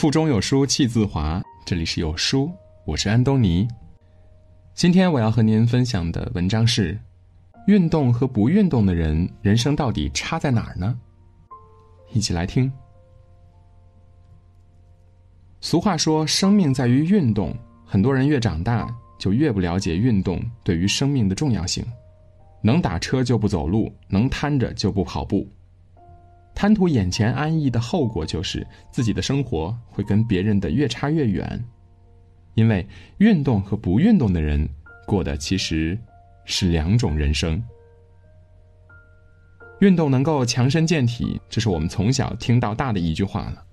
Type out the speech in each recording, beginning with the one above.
腹中有书气自华。这里是有书，我是安东尼。今天我要和您分享的文章是：运动和不运动的人，人生到底差在哪儿呢？一起来听。俗话说：“生命在于运动。”很多人越长大，就越不了解运动对于生命的重要性。能打车就不走路，能瘫着就不跑步。贪图眼前安逸的后果就是自己的生活会跟别人的越差越远，因为运动和不运动的人过的其实是两种人生。运动能够强身健体，这是我们从小听到大的一句话了。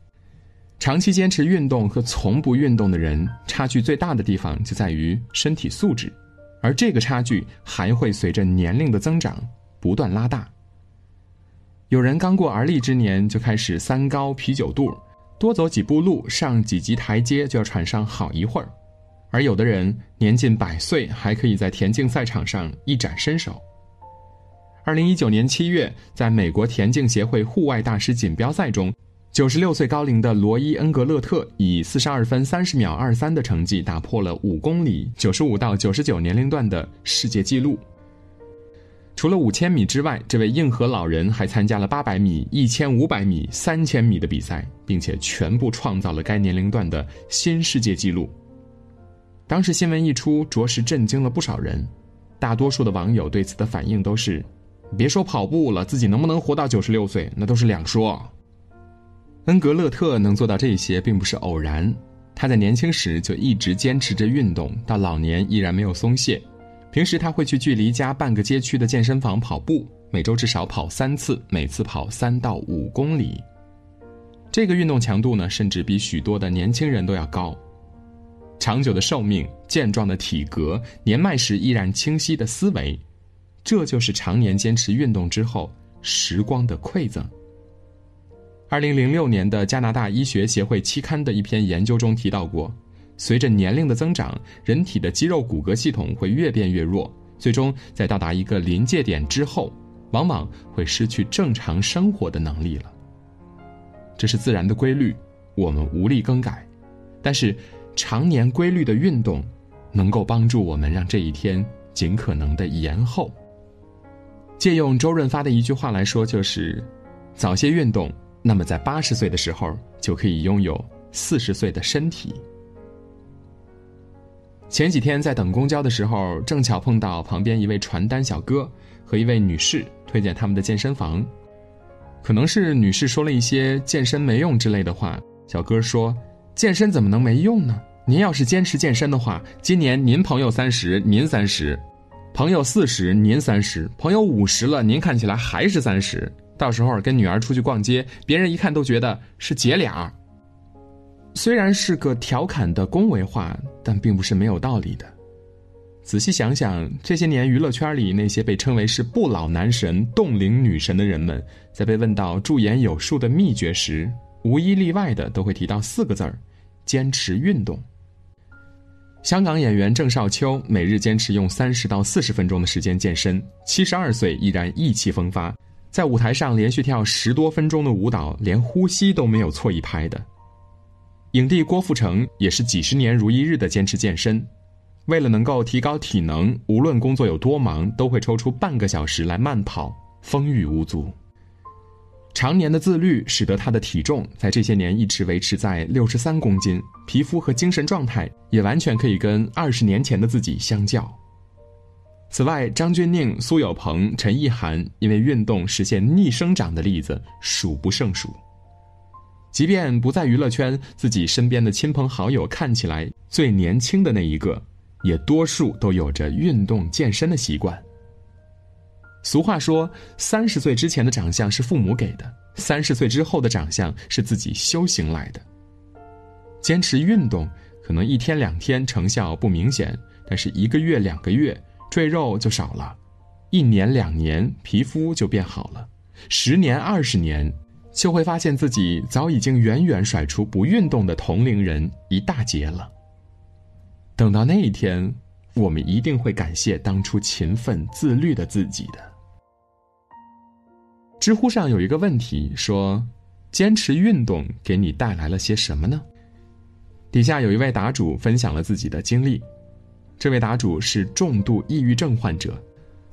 长期坚持运动和从不运动的人差距最大的地方就在于身体素质，而这个差距还会随着年龄的增长不断拉大。有人刚过而立之年就开始三高啤酒肚，多走几步路、上几级台阶就要喘上好一会儿；而有的人年近百岁还可以在田径赛场上一展身手。二零一九年七月，在美国田径协会户外大师锦标赛中，九十六岁高龄的罗伊·恩格勒特以四十二分三十秒二三的成绩打破了五公里九十五到九十九年龄段的世界纪录。除了五千米之外，这位硬核老人还参加了八百米、一千五百米、三千米的比赛，并且全部创造了该年龄段的新世界纪录。当时新闻一出，着实震惊了不少人。大多数的网友对此的反应都是：“别说跑步了，自己能不能活到九十六岁，那都是两说。”恩格勒特能做到这些，并不是偶然。他在年轻时就一直坚持着运动，到老年依然没有松懈。平时他会去距离家半个街区的健身房跑步，每周至少跑三次，每次跑三到五公里。这个运动强度呢，甚至比许多的年轻人都要高。长久的寿命、健壮的体格、年迈时依然清晰的思维，这就是常年坚持运动之后时光的馈赠。二零零六年的加拿大医学协会期刊的一篇研究中提到过。随着年龄的增长，人体的肌肉骨骼系统会越变越弱，最终在到达一个临界点之后，往往会失去正常生活的能力了。这是自然的规律，我们无力更改。但是，常年规律的运动，能够帮助我们让这一天尽可能的延后。借用周润发的一句话来说，就是：“早些运动，那么在八十岁的时候就可以拥有四十岁的身体。”前几天在等公交的时候，正巧碰到旁边一位传单小哥和一位女士推荐他们的健身房。可能是女士说了一些健身没用之类的话，小哥说：“健身怎么能没用呢？您要是坚持健身的话，今年您朋友三十，您三十；朋友四十，您三十；朋友五十了，您看起来还是三十。到时候跟女儿出去逛街，别人一看都觉得是姐俩。”虽然是个调侃的恭维话，但并不是没有道理的。仔细想想，这些年娱乐圈里那些被称为是不老男神、冻龄女神的人们，在被问到驻颜有术的秘诀时，无一例外的都会提到四个字儿：坚持运动。香港演员郑少秋每日坚持用三十到四十分钟的时间健身，七十二岁依然意气风发，在舞台上连续跳十多分钟的舞蹈，连呼吸都没有错一拍的。影帝郭富城也是几十年如一日的坚持健身，为了能够提高体能，无论工作有多忙，都会抽出半个小时来慢跑，风雨无阻。常年的自律使得他的体重在这些年一直维持在六十三公斤，皮肤和精神状态也完全可以跟二十年前的自己相较。此外，张钧甯、苏有朋、陈意涵因为运动实现逆生长的例子数不胜数。即便不在娱乐圈，自己身边的亲朋好友看起来最年轻的那一个，也多数都有着运动健身的习惯。俗话说：“三十岁之前的长相是父母给的，三十岁之后的长相是自己修行来的。”坚持运动，可能一天两天成效不明显，但是一个月两个月赘肉就少了，一年两年皮肤就变好了，十年二十年。就会发现自己早已经远远甩出不运动的同龄人一大截了。等到那一天，我们一定会感谢当初勤奋自律的自己的。知乎上有一个问题说：“坚持运动给你带来了些什么呢？”底下有一位答主分享了自己的经历，这位答主是重度抑郁症患者，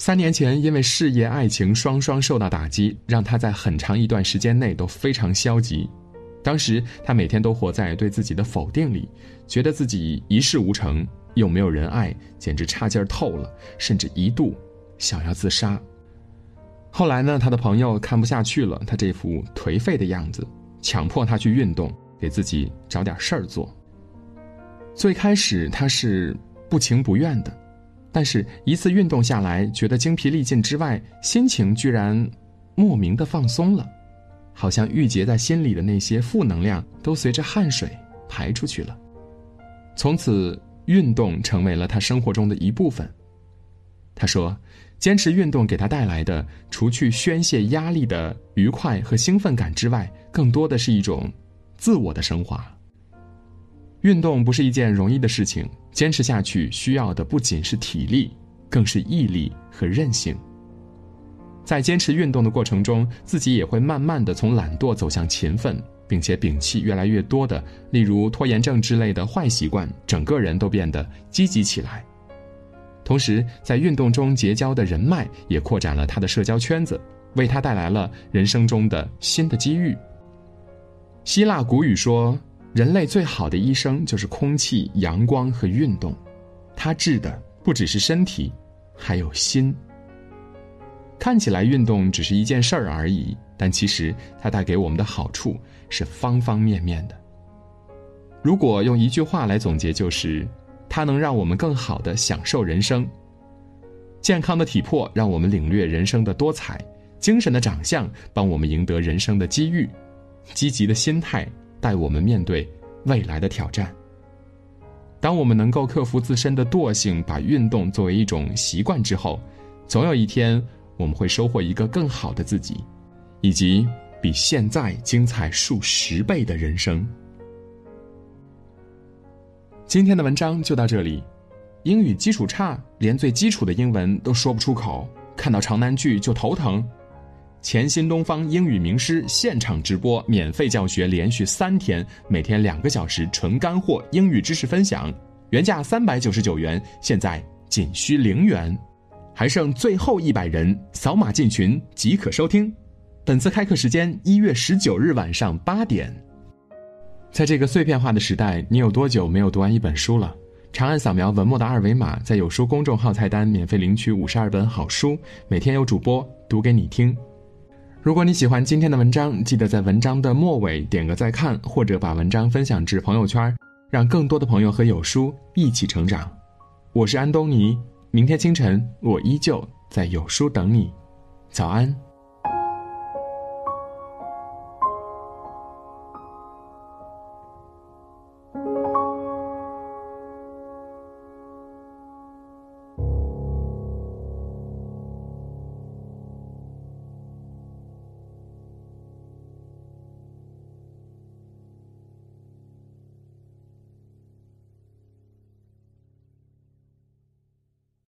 三年前因为事业爱情双双受到打击，让他在很长一段时间内都非常消极。当时他每天都活在对自己的否定里，觉得自己一事无成，又没有人爱，简直差劲儿透了，甚至一度想要自杀。后来呢，他的朋友看不下去了，他这副颓废的样子，强迫他去运动，给自己找点事儿做。最开始他是不情不愿的，但是一次运动下来，觉得精疲力尽之外，心情居然莫名的放松了，好像郁结在心里的那些负能量都随着汗水排出去了。从此，运动成为了他生活中的一部分。他说。坚持运动给他带来的，除去宣泄压力的愉快和兴奋感之外，更多的是一种自我的升华。运动不是一件容易的事情，坚持下去需要的不仅是体力，更是毅力和韧性。在坚持运动的过程中，自己也会慢慢的从懒惰走向勤奋，并且摒弃越来越多的，例如拖延症之类的坏习惯，整个人都变得积极起来。同时，在运动中结交的人脉也扩展了他的社交圈子，为他带来了人生中的新的机遇。希腊古语说：“人类最好的医生就是空气、阳光和运动。”它治的不只是身体，还有心。看起来运动只是一件事儿而已，但其实它带给我们的好处是方方面面的。如果用一句话来总结，就是。它能让我们更好的享受人生。健康的体魄让我们领略人生的多彩，精神的长相帮我们赢得人生的机遇，积极的心态带我们面对未来的挑战。当我们能够克服自身的惰性，把运动作为一种习惯之后，总有一天我们会收获一个更好的自己，以及比现在精彩数十倍的人生。今天的文章就到这里。英语基础差，连最基础的英文都说不出口，看到长难句就头疼。前新东方英语名师现场直播免费教学，连续三天，每天两个小时纯干货英语知识分享，原价三百九十九元，现在仅需零元，还剩最后一百人，扫码进群即可收听。本次开课时间一月十九日晚上八点。在这个碎片化的时代，你有多久没有读完一本书了？长按扫描文末的二维码，在有书公众号菜单免费领取五十二本好书，每天有主播读给你听。如果你喜欢今天的文章，记得在文章的末尾点个再看，或者把文章分享至朋友圈，让更多的朋友和有书一起成长。我是安东尼，明天清晨我依旧在有书等你，早安。